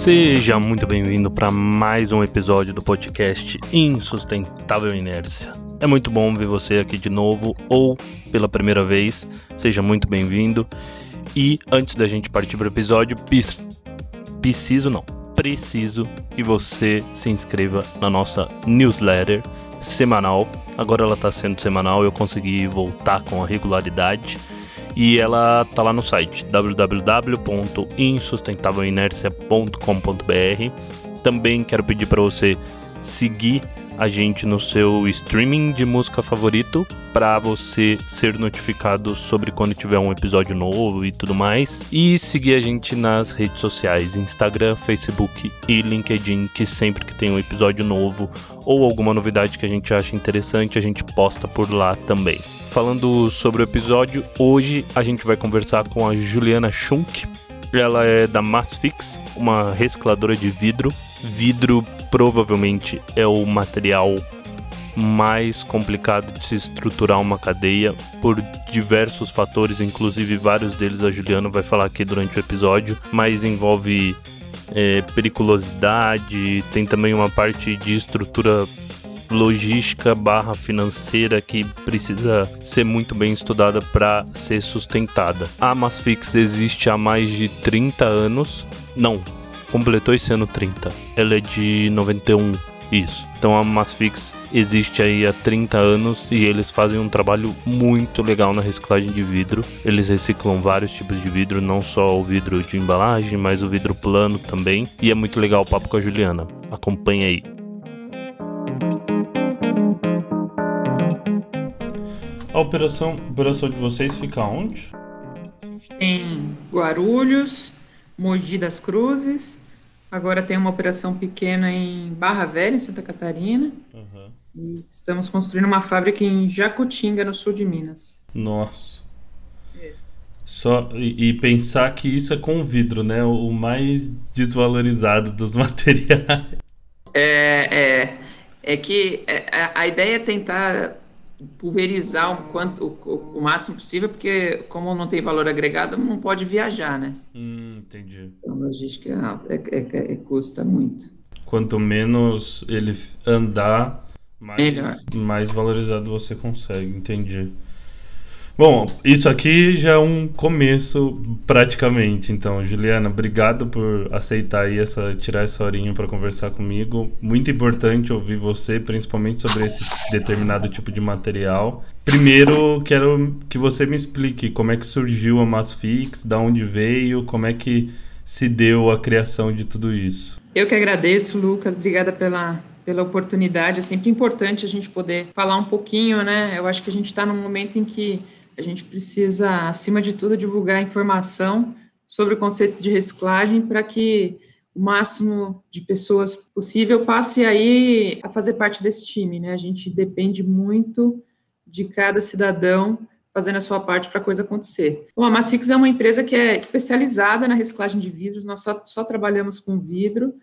Seja muito bem-vindo para mais um episódio do podcast Insustentável Inércia. É muito bom ver você aqui de novo ou pela primeira vez. Seja muito bem-vindo. E antes da gente partir para o episódio, preciso não, preciso que você se inscreva na nossa newsletter semanal. Agora ela está sendo semanal, eu consegui voltar com a regularidade e ela tá lá no site www.insustentavelinercia.com.br. Também quero pedir para você seguir a gente no seu streaming de música favorito para você ser notificado sobre quando tiver um episódio novo e tudo mais. E seguir a gente nas redes sociais, Instagram, Facebook e LinkedIn, que sempre que tem um episódio novo ou alguma novidade que a gente acha interessante, a gente posta por lá também. Falando sobre o episódio, hoje a gente vai conversar com a Juliana Schunk. Ela é da Massfix, uma recicladora de vidro. Vidro provavelmente é o material mais complicado de se estruturar uma cadeia por diversos fatores, inclusive vários deles a Juliana vai falar aqui durante o episódio, mas envolve é, periculosidade, tem também uma parte de estrutura logística barra financeira que precisa ser muito bem estudada para ser sustentada. A Masfix existe há mais de 30 anos, não, completou esse ano 30. Ela é de 91. Isso. Então a Masfix existe aí há 30 anos e eles fazem um trabalho muito legal na reciclagem de vidro. Eles reciclam vários tipos de vidro, não só o vidro de embalagem, mas o vidro plano também. E é muito legal o papo com a Juliana. Acompanha aí. A operação, a operação de vocês fica onde? Tem Guarulhos, Mogi das Cruzes, Agora tem uma operação pequena em Barra Velha, em Santa Catarina. Uhum. E estamos construindo uma fábrica em Jacutinga, no sul de Minas. Nossa. É. Só, e, e, pensar que isso é com vidro, né? O mais desvalorizado dos materiais. É, é, é que é, a ideia é tentar pulverizar o, quanto, o, o, máximo possível, porque como não tem valor agregado, não pode viajar, né? Hum, entendi. Então, logística é, é, é, é, custa muito. Quanto menos ele andar, mais, mais valorizado você consegue, entendi. Bom, isso aqui já é um começo praticamente. Então, Juliana, obrigado por aceitar aí essa tirar essa horinha para conversar comigo. Muito importante ouvir você, principalmente sobre esse determinado tipo de material. Primeiro, quero que você me explique como é que surgiu a Massfix, da onde veio, como é que se deu a criação de tudo isso. Eu que agradeço, Lucas. Obrigada pela pela oportunidade. É sempre importante a gente poder falar um pouquinho, né? Eu acho que a gente está num momento em que a gente precisa, acima de tudo, divulgar informação sobre o conceito de reciclagem para que o máximo de pessoas possível passe aí a fazer parte desse time, né? A gente depende muito de cada cidadão fazendo a sua parte para a coisa acontecer. Bom, a Massix é uma empresa que é especializada na reciclagem de vidros, nós só, só trabalhamos com vidro,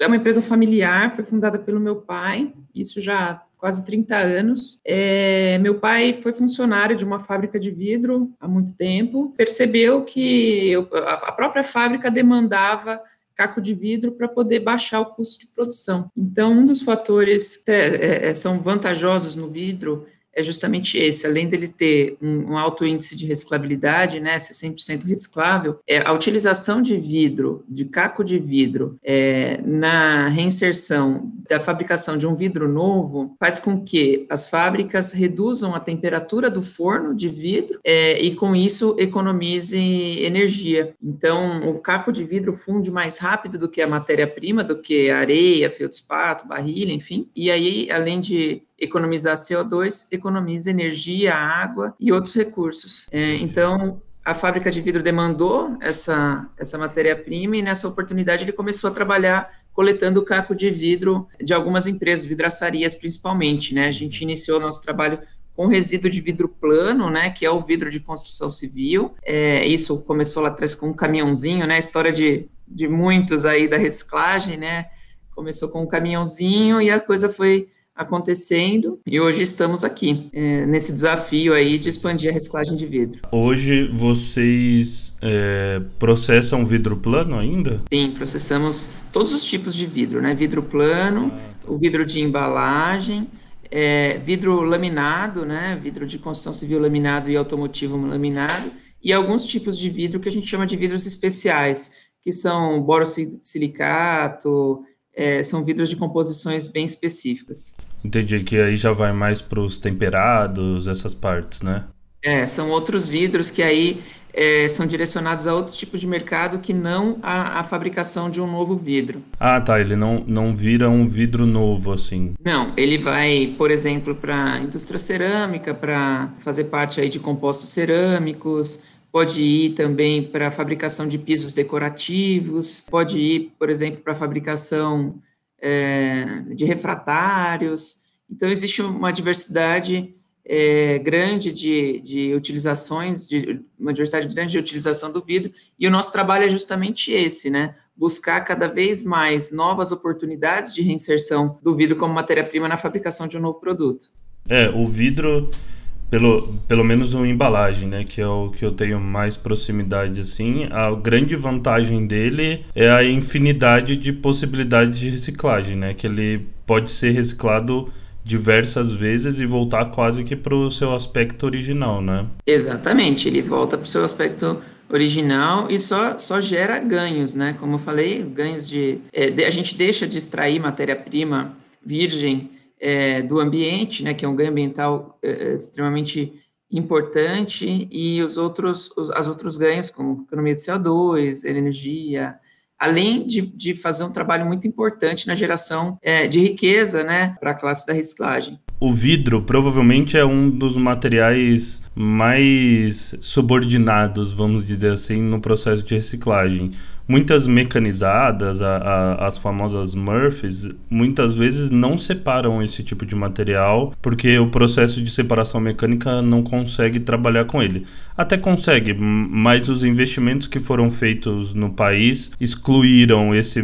é uma empresa familiar, foi fundada pelo meu pai, isso já quase 30 anos. É, meu pai foi funcionário de uma fábrica de vidro há muito tempo, percebeu que a própria fábrica demandava caco de vidro para poder baixar o custo de produção. Então, um dos fatores que é, é, são vantajosos no vidro é justamente esse, além dele ter um, um alto índice de reciclabilidade, né, ser 100% reciclável, é, a utilização de vidro, de caco de vidro, é, na reinserção da fabricação de um vidro novo, faz com que as fábricas reduzam a temperatura do forno de vidro é, e, com isso, economize energia. Então, o caco de vidro funde mais rápido do que a matéria-prima, do que areia, feldspato, barrilha, enfim, e aí, além de economizar CO2, economiza energia, água e outros recursos. É, então, a fábrica de vidro demandou essa, essa matéria-prima e nessa oportunidade ele começou a trabalhar coletando caco de vidro de algumas empresas, vidraçarias principalmente, né? A gente iniciou nosso trabalho com resíduo de vidro plano, né, que é o vidro de construção civil. É, isso começou lá atrás com um caminhãozinho, né, história de, de muitos aí da reciclagem, né, começou com um caminhãozinho e a coisa foi acontecendo e hoje estamos aqui é, nesse desafio aí de expandir a reciclagem de vidro. Hoje vocês é, processam vidro plano ainda? Sim, processamos todos os tipos de vidro, né? Vidro plano, ah, tá. o vidro de embalagem, é, vidro laminado, né? Vidro de construção civil laminado e automotivo laminado e alguns tipos de vidro que a gente chama de vidros especiais, que são borosilicato, é, são vidros de composições bem específicas. Entendi que aí já vai mais para os temperados, essas partes, né? É, são outros vidros que aí é, são direcionados a outros tipos de mercado que não a, a, fabricação de um novo vidro. Ah, tá. Ele não, não vira um vidro novo assim. Não, ele vai, por exemplo, para a indústria cerâmica, para fazer parte aí de compostos cerâmicos, pode ir também para a fabricação de pisos decorativos, pode ir, por exemplo, para a fabricação é, de refratários. Então, existe uma diversidade é, grande de, de utilizações, de, uma diversidade grande de utilização do vidro, e o nosso trabalho é justamente esse, né? Buscar cada vez mais novas oportunidades de reinserção do vidro como matéria-prima na fabricação de um novo produto. É, o vidro pelo, pelo menos uma embalagem, né, que é o que eu tenho mais proximidade assim, a grande vantagem dele é a infinidade de possibilidades de reciclagem, né, que ele pode ser reciclado diversas vezes e voltar quase que para o seu aspecto original, né? Exatamente, ele volta para o seu aspecto original e só, só gera ganhos, né? Como eu falei, ganhos de, é, de a gente deixa de extrair matéria-prima virgem é, do ambiente, né, que é um ganho ambiental é, é, extremamente importante, e os outros, os as outros ganhos, como economia de CO2, energia, além de, de fazer um trabalho muito importante na geração é, de riqueza né, para a classe da reciclagem. O vidro provavelmente é um dos materiais mais subordinados, vamos dizer assim, no processo de reciclagem muitas mecanizadas, a, a, as famosas Murphys, muitas vezes não separam esse tipo de material porque o processo de separação mecânica não consegue trabalhar com ele. Até consegue, mas os investimentos que foram feitos no país excluíram esse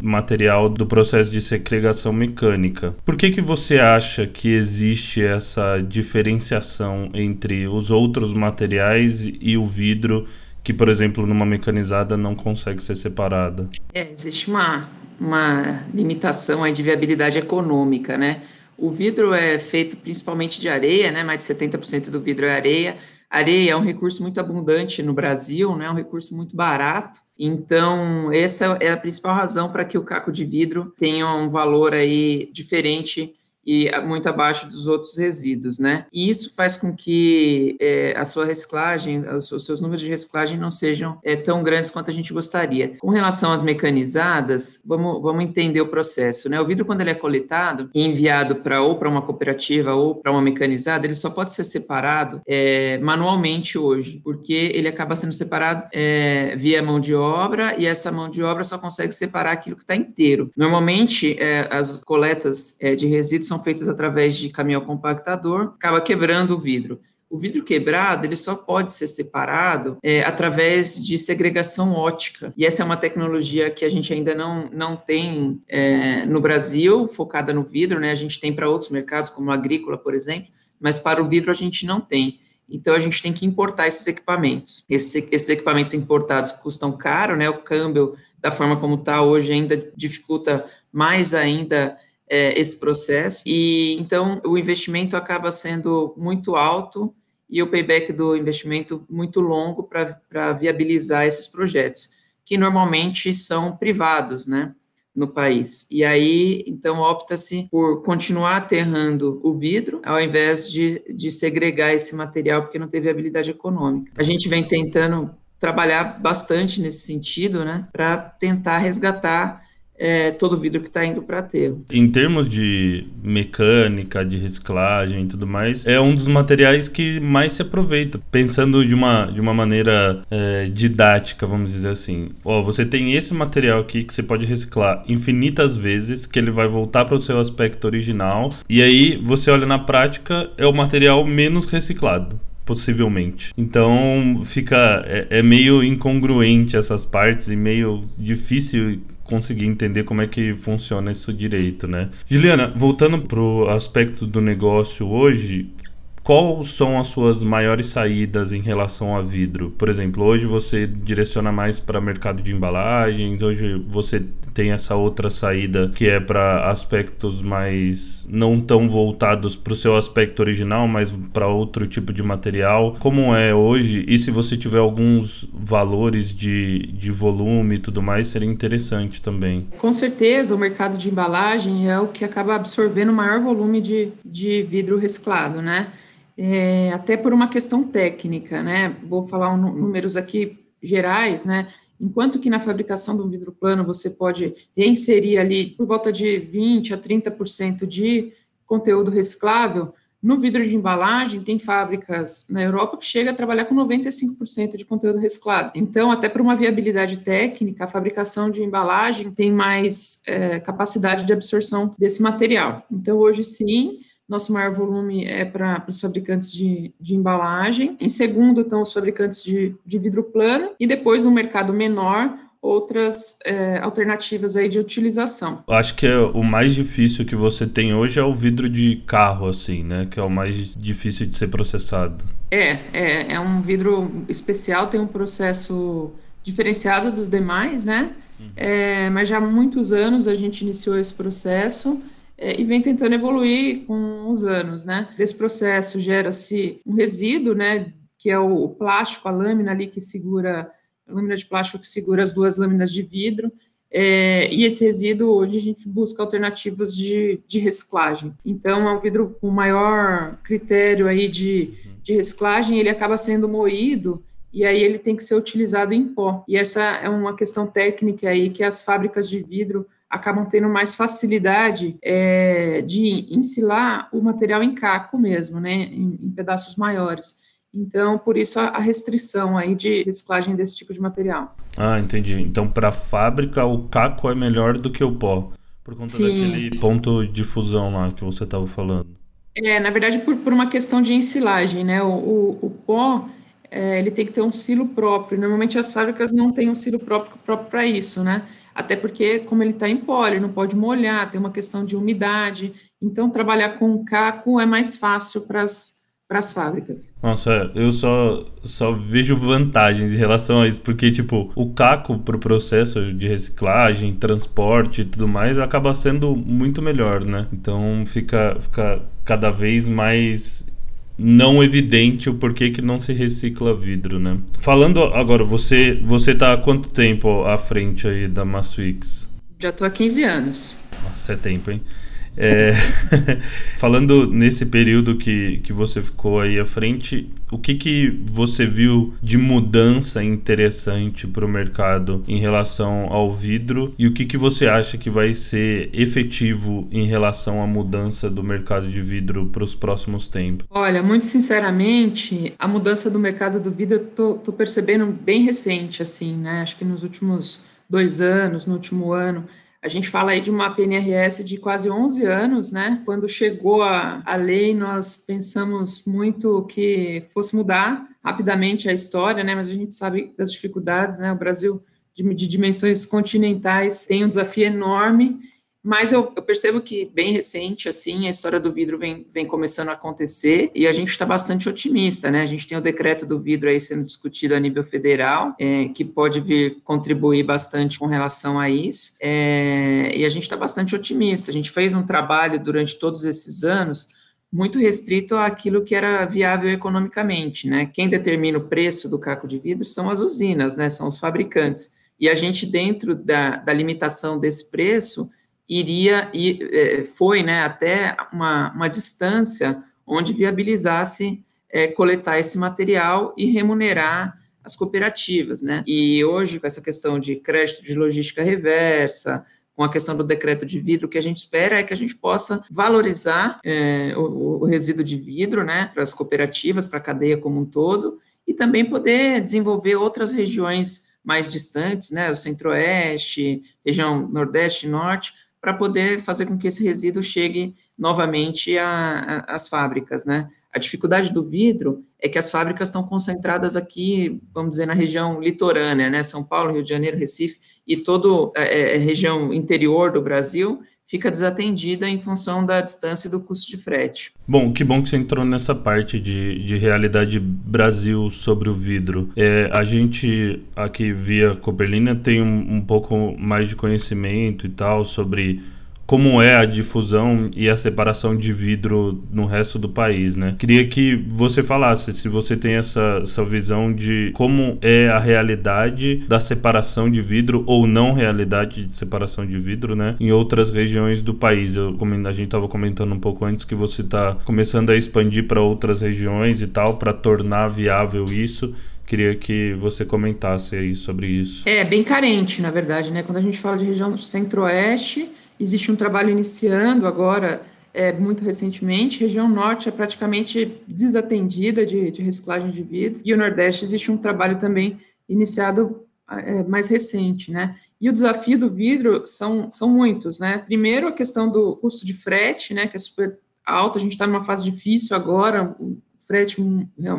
material do processo de segregação mecânica. Por que, que você acha que existe essa diferenciação entre os outros materiais e o vidro? Que, por exemplo, numa mecanizada não consegue ser separada. É, existe uma, uma limitação aí de viabilidade econômica, né? O vidro é feito principalmente de areia, né? Mais de 70% do vidro é areia. Areia é um recurso muito abundante no Brasil, né? É um recurso muito barato. Então, essa é a principal razão para que o caco de vidro tenha um valor aí diferente e muito abaixo dos outros resíduos, né? E isso faz com que é, a sua reciclagem, os seus números de reciclagem não sejam é, tão grandes quanto a gente gostaria. Com relação às mecanizadas, vamos, vamos entender o processo, né? O vidro, quando ele é coletado e enviado para ou para uma cooperativa ou para uma mecanizada, ele só pode ser separado é, manualmente hoje, porque ele acaba sendo separado é, via mão de obra e essa mão de obra só consegue separar aquilo que está inteiro. Normalmente, é, as coletas é, de resíduos são feitas através de caminhão compactador, acaba quebrando o vidro. O vidro quebrado ele só pode ser separado é, através de segregação ótica. E essa é uma tecnologia que a gente ainda não, não tem é, no Brasil, focada no vidro, né? A gente tem para outros mercados, como agrícola, por exemplo, mas para o vidro a gente não tem. Então a gente tem que importar esses equipamentos. Esses, esses equipamentos importados custam caro, né? O câmbio, da forma como está hoje, ainda dificulta mais ainda é, esse processo. E então o investimento acaba sendo muito alto e o payback do investimento muito longo para viabilizar esses projetos, que normalmente são privados, né? no país. E aí, então, opta-se por continuar aterrando o vidro, ao invés de, de segregar esse material, porque não teve viabilidade econômica. A gente vem tentando trabalhar bastante nesse sentido, né, para tentar resgatar é, todo vidro que está indo para aterro. Em termos de mecânica, de reciclagem e tudo mais, é um dos materiais que mais se aproveita. Pensando de uma, de uma maneira é, didática, vamos dizer assim. Ó, você tem esse material aqui que você pode reciclar infinitas vezes, que ele vai voltar para o seu aspecto original. E aí você olha na prática, é o material menos reciclado possivelmente. Então fica é, é, meio incongruente essas partes e meio difícil conseguir entender como é que funciona isso direito, né? Juliana, voltando pro aspecto do negócio hoje, quais são as suas maiores saídas em relação a vidro? Por exemplo, hoje você direciona mais para mercado de embalagens, hoje você tem essa outra saída que é para aspectos mais não tão voltados para o seu aspecto original, mas para outro tipo de material. Como é hoje? E se você tiver alguns valores de, de volume e tudo mais, seria interessante também. Com certeza, o mercado de embalagem é o que acaba absorvendo o maior volume de, de vidro reciclado, né? É, até por uma questão técnica, né? Vou falar um, números aqui gerais, né? Enquanto que na fabricação um vidro plano você pode reinserir ali por volta de 20 a 30% de conteúdo reciclável, no vidro de embalagem, tem fábricas na Europa que chega a trabalhar com 95% de conteúdo reciclado. Então, até por uma viabilidade técnica, a fabricação de embalagem tem mais é, capacidade de absorção desse material. Então, hoje sim, nosso maior volume é para os fabricantes de, de, embalagem. Em segundo, estão os fabricantes de, de vidro plano. E depois, no mercado menor, outras é, alternativas aí de utilização. Acho que é o mais difícil que você tem hoje é o vidro de carro, assim, né? Que é o mais difícil de ser processado. É, é, é um vidro especial, tem um processo diferenciado dos demais, né? Uhum. É, mas já há muitos anos a gente iniciou esse processo é, e vem tentando evoluir com os anos, né? Desse processo gera-se um resíduo, né? Que é o, plástico, a lâmina ali que segura, a lâmina de plástico que segura as duas lâminas de vidro. É, e esse resíduo, hoje a gente busca alternativas de, de reciclagem. Então, é um vidro com maior critério aí de, de reciclagem, ele acaba sendo moído e aí ele tem que ser utilizado em pó. E essa é uma questão técnica aí que as fábricas de vidro acabam tendo mais facilidade é, de ensilar o material em caco mesmo, né, em, em pedaços maiores. Então, por isso a, a, restrição aí de reciclagem desse tipo de material. Ah, entendi. Então, para a fábrica, o caco é melhor do que o pó, por conta Sim. daquele ponto de fusão lá que você estava falando. É, na verdade, por, por uma questão de ensilagem, né? O, o, o pó, é, ele tem que ter um silo próprio. Normalmente as fábricas não têm um silo próprio para isso, né? até porque, como ele está em pó, ele não pode molhar, tem uma questão de umidade, então trabalhar com caco é mais fácil para as fábricas. Nossa, eu só, só vejo vantagens em relação a isso, porque, tipo, o caco para o processo de reciclagem, transporte e tudo mais acaba sendo muito melhor, né? Então fica, fica cada vez mais não evidente o porquê que não se recicla vidro, né? Falando agora, você você tá há quanto tempo à frente aí da Masswix? Já tô há 15 anos. Nossa, é tempo, hein? É, falando nesse período que, que você ficou aí à frente, o que, que você viu de mudança interessante para o mercado em relação ao vidro e o que, que você acha que vai ser efetivo em relação à mudança do mercado de vidro para os próximos tempos? Olha, muito sinceramente, a mudança do mercado do vidro eu tô, tô percebendo bem recente, assim, né? Acho que nos últimos dois anos, no último ano. A gente fala aí de uma PNRS de quase 11 anos, né? Quando chegou a, a lei, nós pensamos muito que fosse mudar rapidamente a história, né? Mas a gente sabe das dificuldades, né? O Brasil, de, de dimensões continentais, tem um desafio enorme mas eu, eu, percebo que bem recente, assim, a história do vidro vem, vem começando a acontecer e a gente está bastante otimista, né? A gente tem o decreto do vidro aí sendo discutido a nível federal, é, que pode vir contribuir bastante com relação a isso. É, e a gente está bastante otimista. A gente fez um trabalho durante todos esses anos muito restrito àquilo que era viável economicamente, né? Quem determina o preço do caco de vidro são as usinas, né? São os fabricantes. E a gente, dentro da, da limitação desse preço, iria e é, foi né, até uma, uma distância onde viabilizasse é, coletar esse material e remunerar as cooperativas, né? E hoje, com essa questão de crédito de logística reversa, com a questão do decreto de vidro, o que a gente espera é que a gente possa valorizar é, o, o, resíduo de vidro, né, para as cooperativas, para a cadeia como um todo, e também poder desenvolver outras regiões mais distantes, né, o centro-oeste, região nordeste e norte, para poder fazer com que esse resíduo chegue novamente às fábricas, né? A dificuldade do vidro é que as fábricas estão concentradas aqui, vamos dizer, na região litorânea, né? São Paulo, Rio de Janeiro, Recife e toda a é, é, região interior do Brasil fica desatendida em função da distância e do custo de frete. Bom, que bom que você entrou nessa parte de, de realidade Brasil sobre o vidro. É, a gente aqui via Copperlina tem um, um pouco mais de conhecimento e tal sobre como é a difusão e a separação de vidro no resto do país, né? Queria que você falasse se você tem essa, essa visão de como é a realidade da separação de vidro ou não realidade de separação de vidro, né? Em outras regiões do país. Eu, a gente estava comentando um pouco antes que você está começando a expandir para outras regiões e tal para tornar viável isso queria que você comentasse aí sobre isso. É, bem carente, na verdade, né? Quando a gente fala de região centro-oeste, Existe um trabalho iniciando agora, é, muito recentemente. Região Norte é praticamente desatendida de, de reciclagem de vidro. E o Nordeste existe um trabalho também iniciado é, mais recente, né? E o desafio do vidro são, são muitos, né? Primeiro, a questão do custo de frete, né? Que é super alto, a gente está numa fase difícil agora, o frete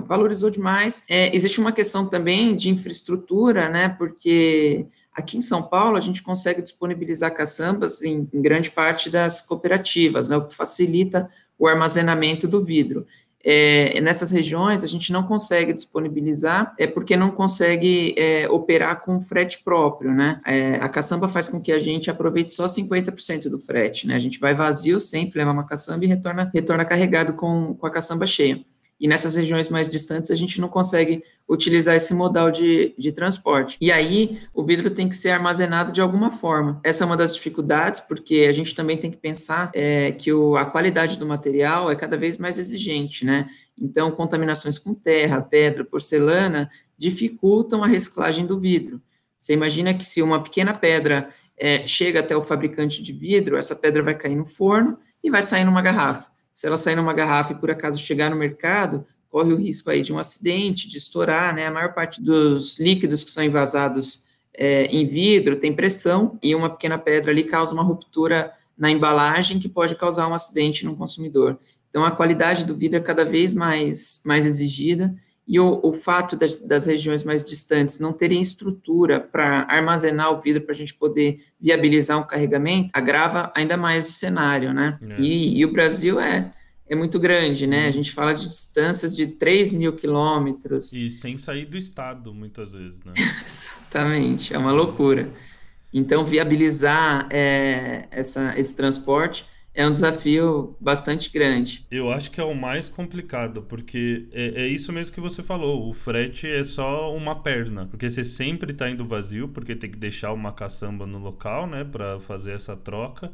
valorizou demais. É, existe uma questão também de infraestrutura, né? Porque Aqui em São Paulo, a gente consegue disponibilizar caçambas em, em grande parte das cooperativas, né, o que facilita o armazenamento do vidro. É, nessas regiões, a gente não consegue disponibilizar, é porque não consegue é, operar com frete próprio, né? É, a caçamba faz com que a gente aproveite só 50% do frete, né? A gente vai vazio sempre, leva uma caçamba e retorna, retorna carregado com, com a caçamba cheia e nessas regiões mais distantes a gente não consegue utilizar esse modal de, de transporte. E aí o vidro tem que ser armazenado de alguma forma. Essa é uma das dificuldades, porque a gente também tem que pensar é, que o, a qualidade do material é cada vez mais exigente, né? Então, contaminações com terra, pedra, porcelana dificultam a reciclagem do vidro. Você imagina que se uma pequena pedra é, chega até o fabricante de vidro, essa pedra vai cair no forno e vai sair numa garrafa se ela sair numa garrafa e por acaso chegar no mercado, corre o risco aí de um acidente, de estourar, né? A maior parte dos líquidos que são envasados é, em vidro tem pressão e uma pequena pedra ali causa uma ruptura na embalagem que pode causar um acidente no consumidor. Então, a qualidade do vidro é cada vez mais, mais exigida e o, o fato das, das, regiões mais distantes não terem estrutura para armazenar o vidro para a gente poder viabilizar um carregamento, agrava ainda mais o cenário, né? É. E, e, o Brasil é, é muito grande, né? A gente fala de distâncias de 3 mil quilômetros. E sem sair do estado, muitas vezes, né? Exatamente, é uma loucura. Então, viabilizar é, essa, esse transporte é um desafio bastante grande. Eu acho que é o mais complicado, porque é, é, isso mesmo que você falou. O frete é só uma perna, porque você sempre está indo vazio, porque tem que deixar uma caçamba no local, né, para fazer essa troca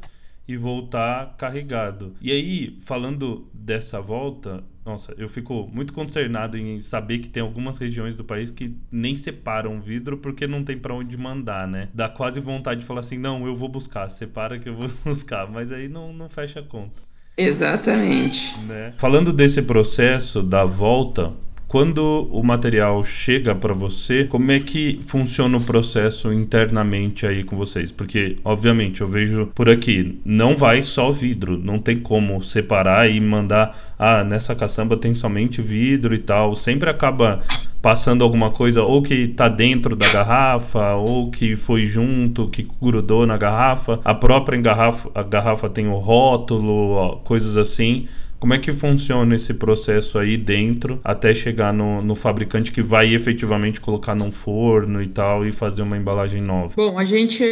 e voltar carregado. E aí, falando dessa volta, nossa, eu fico muito consternado em saber que tem algumas regiões do país que nem separam vidro porque não tem para onde mandar, né? Dá quase vontade de falar assim: não, eu vou buscar, separa que eu vou buscar, mas aí não, não fecha a conta. Exatamente. Né? Falando desse processo da volta, quando o material chega para você, como é que funciona o processo internamente aí com vocês? Porque, obviamente, eu vejo por aqui, não vai só vidro, não tem como separar e mandar, ah, nessa caçamba tem somente vidro e tal. Sempre acaba passando alguma coisa ou que tá dentro da garrafa ou que foi junto, que grudou na garrafa. A própria garrafa, a garrafa tem o rótulo, coisas assim. Como é que funciona esse processo aí dentro até chegar no, no, fabricante que vai efetivamente colocar num forno e tal e fazer uma embalagem nova? Bom, a gente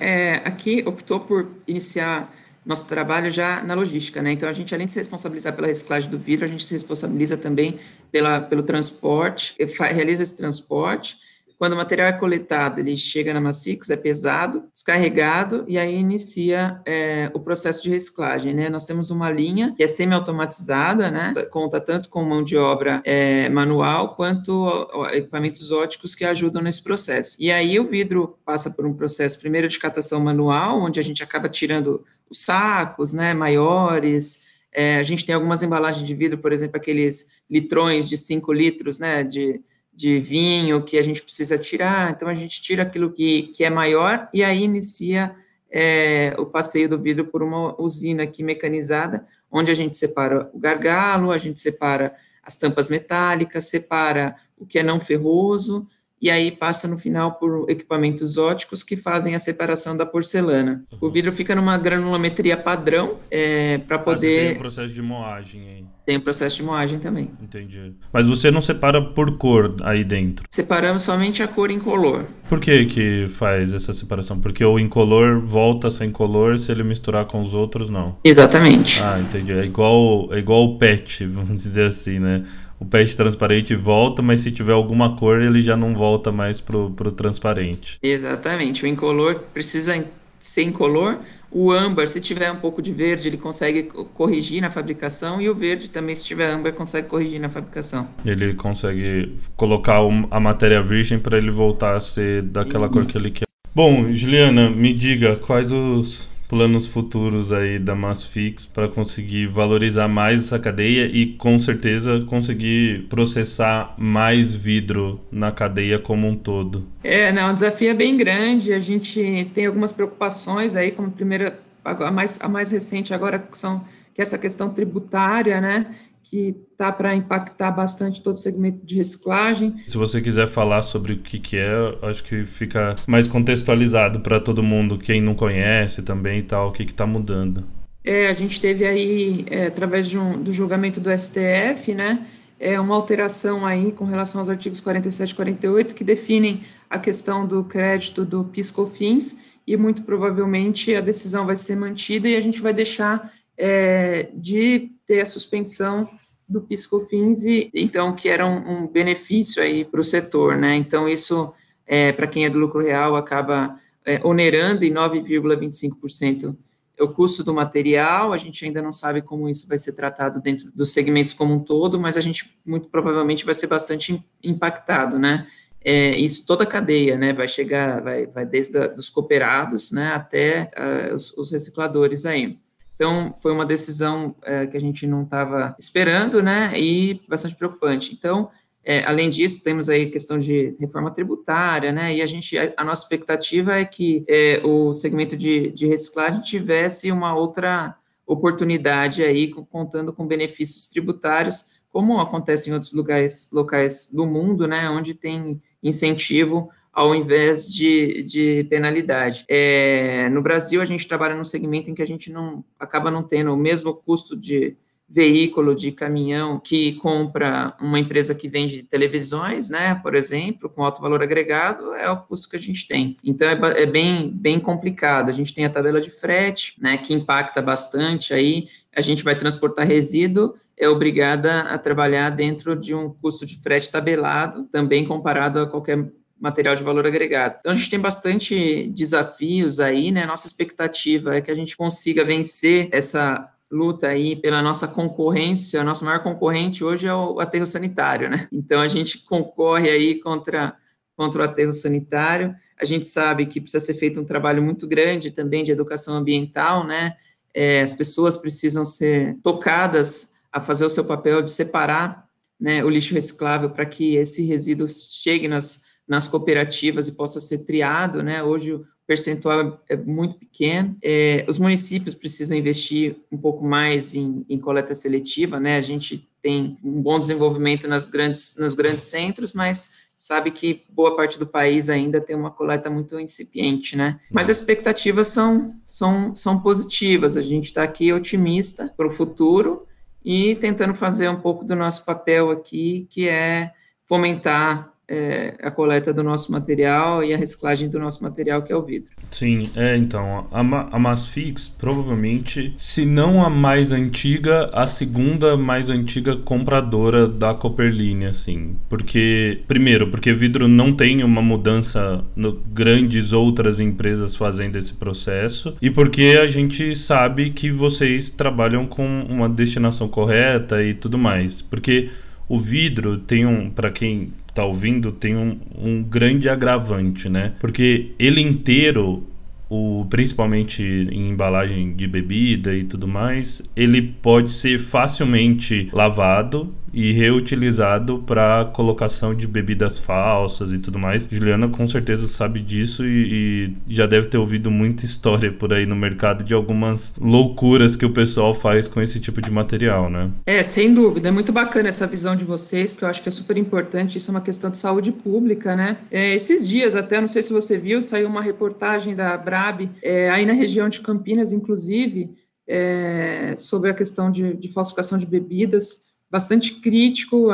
é, aqui optou por iniciar nosso trabalho já na logística, né? Então a gente além de se responsabilizar pela reciclagem do vidro, a gente se responsabiliza também pela, pelo transporte, realiza esse transporte quando o material é coletado, ele chega na Massix, é pesado, descarregado, e aí inicia é, o processo de reciclagem, né? Nós temos uma linha que é semi-automatizada, né? Conta tanto com mão de obra é, manual, quanto equipamentos óticos que ajudam nesse processo. E aí o vidro passa por um processo, primeiro de catação manual, onde a gente acaba tirando os sacos, né, maiores, é, a gente tem algumas embalagens de vidro, por exemplo, aqueles litrões de 5 litros, né, de de vinho que a gente precisa tirar, então a gente tira aquilo que, que é maior e aí inicia é o passeio do vidro por uma usina aqui mecanizada, onde a gente separa o gargalo, a gente separa as tampas metálicas, separa o que é não ferroso, e aí passa no final por equipamentos óticos que fazem a separação da porcelana. Uhum. O vidro fica numa granulometria padrão é, para poder. Ah, tem o processo de moagem aí. Tem o processo de moagem também. Entendi. Mas você não separa por cor aí dentro? Separamos somente a cor incolor. Por que que faz essa separação? Porque o incolor volta sem color se ele misturar com os outros, não? Exatamente. Ah, entendi. É igual, é igual o PET, vamos dizer assim, né? O PET transparente volta, mas se tiver alguma cor, ele já não volta mais pro, pro transparente. Exatamente. O incolor precisa ser incolor. O âmbar, se tiver um pouco de verde, ele consegue corrigir na fabricação. E o verde também, se tiver âmbar, consegue corrigir na fabricação. Ele consegue colocar a matéria virgem para ele voltar a ser daquela Isso. cor que ele quer. Bom, Juliana, me diga quais os planos futuros aí da Massfix para conseguir valorizar mais essa cadeia e com certeza conseguir processar mais vidro na cadeia como um todo? É, não, o desafio é bem grande. A gente tem algumas preocupações aí, como primeira, a mais, a mais recente agora que são que é essa questão tributária, né? Que tá para impactar bastante todo o segmento de reciclagem. Se você quiser falar sobre o que, que é, acho que fica mais contextualizado para todo mundo, quem não conhece também e tal, o que está mudando. É, a gente teve aí, é, através um, do julgamento do STF, né, é uma alteração aí com relação aos artigos 47 e 48 que definem a questão do crédito do PIS/COFINS e muito provavelmente a decisão vai ser mantida e a gente vai deixar é, de ter a suspensão do PiscoFins e então que era um, um benefício aí para o setor, né? Então isso é, para quem é do lucro real acaba é, onerando em 9,25% é o custo do material. A gente ainda não sabe como isso vai ser tratado dentro dos segmentos como um todo, mas a gente muito provavelmente vai ser bastante impactado, né? É, isso toda a cadeia, né? Vai chegar, vai, vai desde a, dos cooperados, né, até uh, os, os recicladores aí. Então, foi uma decisão é, que a gente não estava esperando, né, e bastante preocupante. Então, é, além disso, temos aí questão de reforma tributária, né, e a gente, a, a nossa expectativa é que é, o segmento de, de reciclagem tivesse uma outra oportunidade aí, contando com benefícios tributários, como acontece em outros lugares, locais do mundo, né, onde tem incentivo ao invés de, de penalidade. É, no Brasil, a gente trabalha num segmento em que a gente não acaba não tendo o mesmo custo de veículo, de caminhão, que compra uma empresa que vende televisões, né, por exemplo, com alto valor agregado, é o custo que a gente tem. Então, é, é bem, bem complicado. A gente tem a tabela de frete, né, que impacta bastante aí, a gente vai transportar resíduo, é obrigada a trabalhar dentro de um custo de frete tabelado, também comparado a qualquer material de valor agregado. Então a gente tem bastante desafios aí, né? Nossa expectativa é que a gente consiga vencer essa luta aí pela nossa concorrência, a nossa maior concorrente hoje é o aterro sanitário, né? Então a gente concorre aí contra contra o aterro sanitário. A gente sabe que precisa ser feito um trabalho muito grande também de educação ambiental, né? É, as pessoas precisam ser tocadas a fazer o seu papel de separar né, o lixo reciclável para que esse resíduo chegue nas nas cooperativas e possa ser triado, né? Hoje o percentual é muito pequeno. É, os municípios precisam investir um pouco mais em, em, coleta seletiva, né? A gente tem um bom desenvolvimento nas grandes, nos grandes centros, mas sabe que boa parte do país ainda tem uma coleta muito incipiente, né? Mas as expectativas são, são, são positivas. A gente está aqui otimista para o futuro e tentando fazer um pouco do nosso papel aqui, que é fomentar é, a coleta do nosso material e a reciclagem do nosso material, que é o vidro. Sim, é então, a, a Masfix provavelmente, se não a mais antiga, a segunda mais antiga compradora da Copperline, assim. Porque, primeiro, porque vidro não tem uma mudança no, grandes outras empresas fazendo esse processo, e porque a gente sabe que vocês trabalham com uma destinação correta e tudo mais. Porque o vidro tem um, para quem está ouvindo tem um, um grande agravante, né? Porque ele inteiro o, principalmente em embalagem de bebida e tudo mais, ele pode ser facilmente lavado e reutilizado para colocação de bebidas falsas e tudo mais. Juliana com certeza sabe disso e, e, já deve ter ouvido muita história por aí no mercado de algumas loucuras que o pessoal faz com esse tipo de material, né? É, sem dúvida. É muito bacana essa visão de vocês, porque eu acho que é super importante. Isso é uma questão de saúde pública, né? É, esses dias, até, não sei se você viu, saiu uma reportagem da Brab, é, aí na região de Campinas, inclusive, é, sobre a questão de, de, falsificação de bebidas, bastante crítico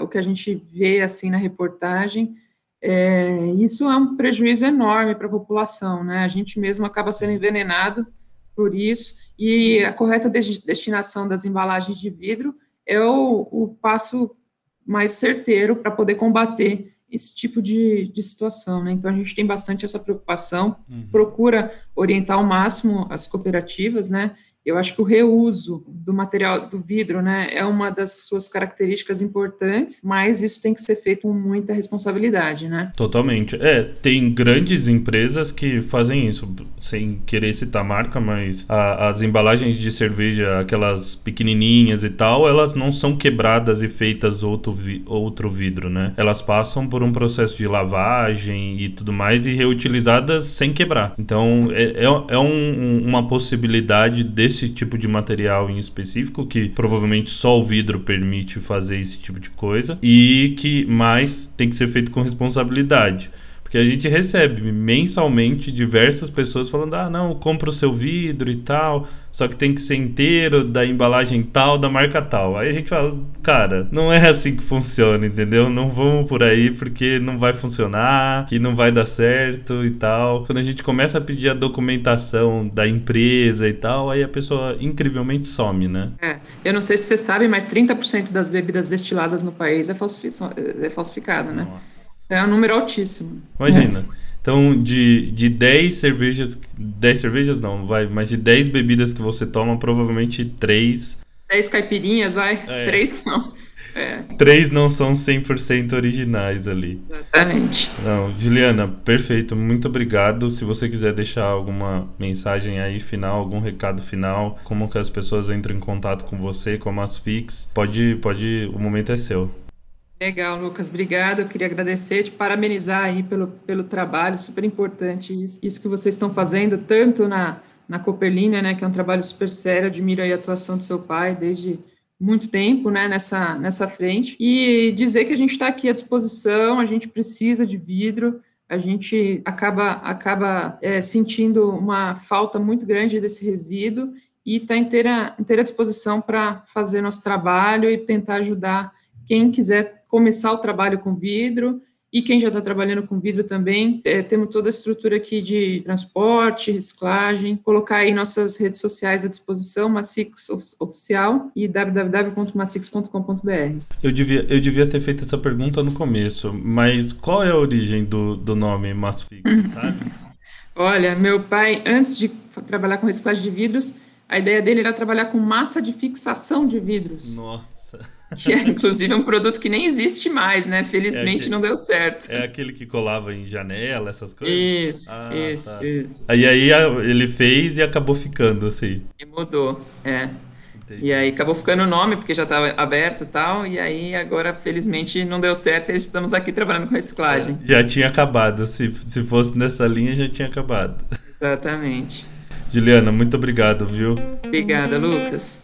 o que a gente vê assim na reportagem. É, isso é um prejuízo enorme para a população, né? A gente mesmo acaba sendo envenenado por isso, e a correta destinação das embalagens de vidro é o, o passo mais certeiro para poder combater esse tipo de, de situação, né? Então a gente tem bastante essa preocupação, uhum. procura orientar ao máximo as cooperativas, né? Eu acho que o reuso do material do vidro, né, é uma das suas características importantes, mas isso tem que ser feito com muita responsabilidade, né? Totalmente. É, tem grandes empresas que fazem isso, sem querer citar marca, mas a, as embalagens de cerveja, aquelas pequenininhas e tal, elas não são quebradas e feitas outro, vi, outro vidro, né? Elas passam por um processo de lavagem e tudo mais e reutilizadas sem quebrar. Então, é, é, é um, uma possibilidade de desse tipo de material em específico, que provavelmente só o vidro permite fazer esse tipo de coisa, e que mais tem que ser feito com responsabilidade. Porque a gente recebe mensalmente diversas pessoas falando: ah, não, compra o seu vidro e tal, só que tem que ser inteiro, da embalagem tal, da marca tal. Aí a gente fala: cara, não é assim que funciona, entendeu? Não vamos por aí porque não vai funcionar, que não vai dar certo e tal. Quando a gente começa a pedir a documentação da empresa e tal, aí a pessoa incrivelmente some, né? É, eu não sei se você sabe, mas 30% das bebidas destiladas no país é, é falsificada, né? Nossa. É um número altíssimo. Imagina. É. Então, de, de 10 cervejas. 10 cervejas não, vai, mas de 10 bebidas que você toma, provavelmente 3. 10 caipirinhas, vai? É. 3 não. É. Três não são 100% originais ali. Exatamente. Não, Juliana, perfeito. Muito obrigado. Se você quiser deixar alguma mensagem aí final, algum recado final, como que as pessoas entram em contato com você, com a Masfix, pode, pode, o momento é seu. Legal, Lucas, obrigado. Eu queria agradecer, te parabenizar aí pelo, pelo trabalho, super importante isso, isso que vocês estão fazendo, tanto na, na Cooperlina, né, que é um trabalho super sério, admiro aí a atuação do seu pai desde muito tempo, né, nessa, nessa frente, e dizer que a gente está aqui à disposição, a gente precisa de vidro, a gente acaba, acaba é, sentindo uma falta muito grande desse resíduo e está inteira, inteira disposição para fazer nosso trabalho e tentar ajudar quem quiser começar o trabalho com vidro, e quem já está trabalhando com vidro também, é, temos toda a estrutura aqui de transporte, reciclagem, colocar aí nossas redes sociais à disposição, Massix Oficial e www.massix.com.br. Eu devia, eu devia ter feito essa pergunta no começo, mas qual é a origem do, do nome Massfix, sabe? Olha, meu pai, antes de trabalhar com reciclagem de vidros, a ideia dele era trabalhar com massa de fixação de vidros. Nossa. Que é, inclusive, um produto que nem existe mais, né? Felizmente é aquele, não deu certo. É aquele que colava em janela, essas coisas? Isso, ah, isso, tá. isso. Aí, aí ele fez e acabou ficando, assim. E mudou, é. Entendi. E aí acabou ficando o nome, porque já estava aberto e tal, e aí agora, felizmente, não deu certo e estamos aqui trabalhando com reciclagem. Já tinha acabado, se, se fosse nessa linha, já tinha acabado. Exatamente. Juliana, muito obrigado, viu? Obrigada, Lucas.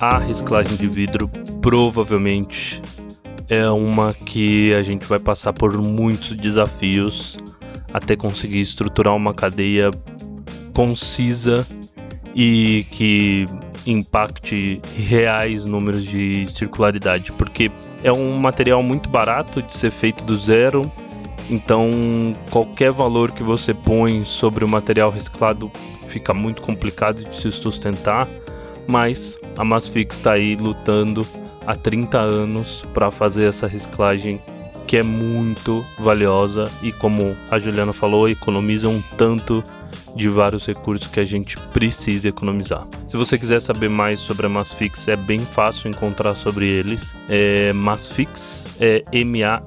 A reciclagem de vidro provavelmente é uma que a gente vai passar por muitos desafios até conseguir estruturar uma cadeia concisa e que impacte reais números de circularidade, porque é um material muito barato de ser feito do zero, então qualquer valor que você põe sobre o material reciclado fica muito complicado de se sustentar mas a Masfix está aí lutando há 30 anos para fazer essa reciclagem que é muito valiosa e como a Juliana falou, economiza um tanto de vários recursos que a gente precisa economizar. Se você quiser saber mais sobre a Masfix, é bem fácil encontrar sobre eles. É Masfix é M-A-S-S-F-I-X.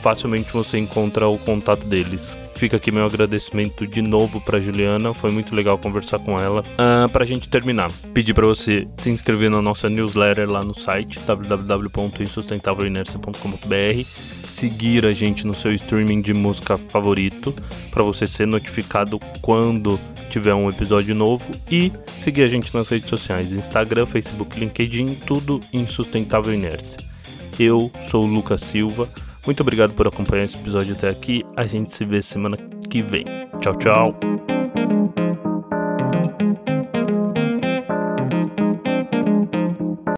Facilmente você encontra o contato deles. Fica aqui meu agradecimento de novo para Juliana, foi muito legal conversar com ela. Uh, para a gente terminar, pedir para você se inscrever na nossa newsletter lá no site www.insustentavelinércia.com.br, seguir a gente no seu streaming de música favorito para você ser notificado quando tiver um episódio novo e seguir a gente nas redes sociais, Instagram, Facebook, LinkedIn, tudo em Sustentável Inércia. Eu sou o Lucas Silva. Muito obrigado por acompanhar esse episódio até aqui. A gente se vê semana que vem. Tchau, tchau.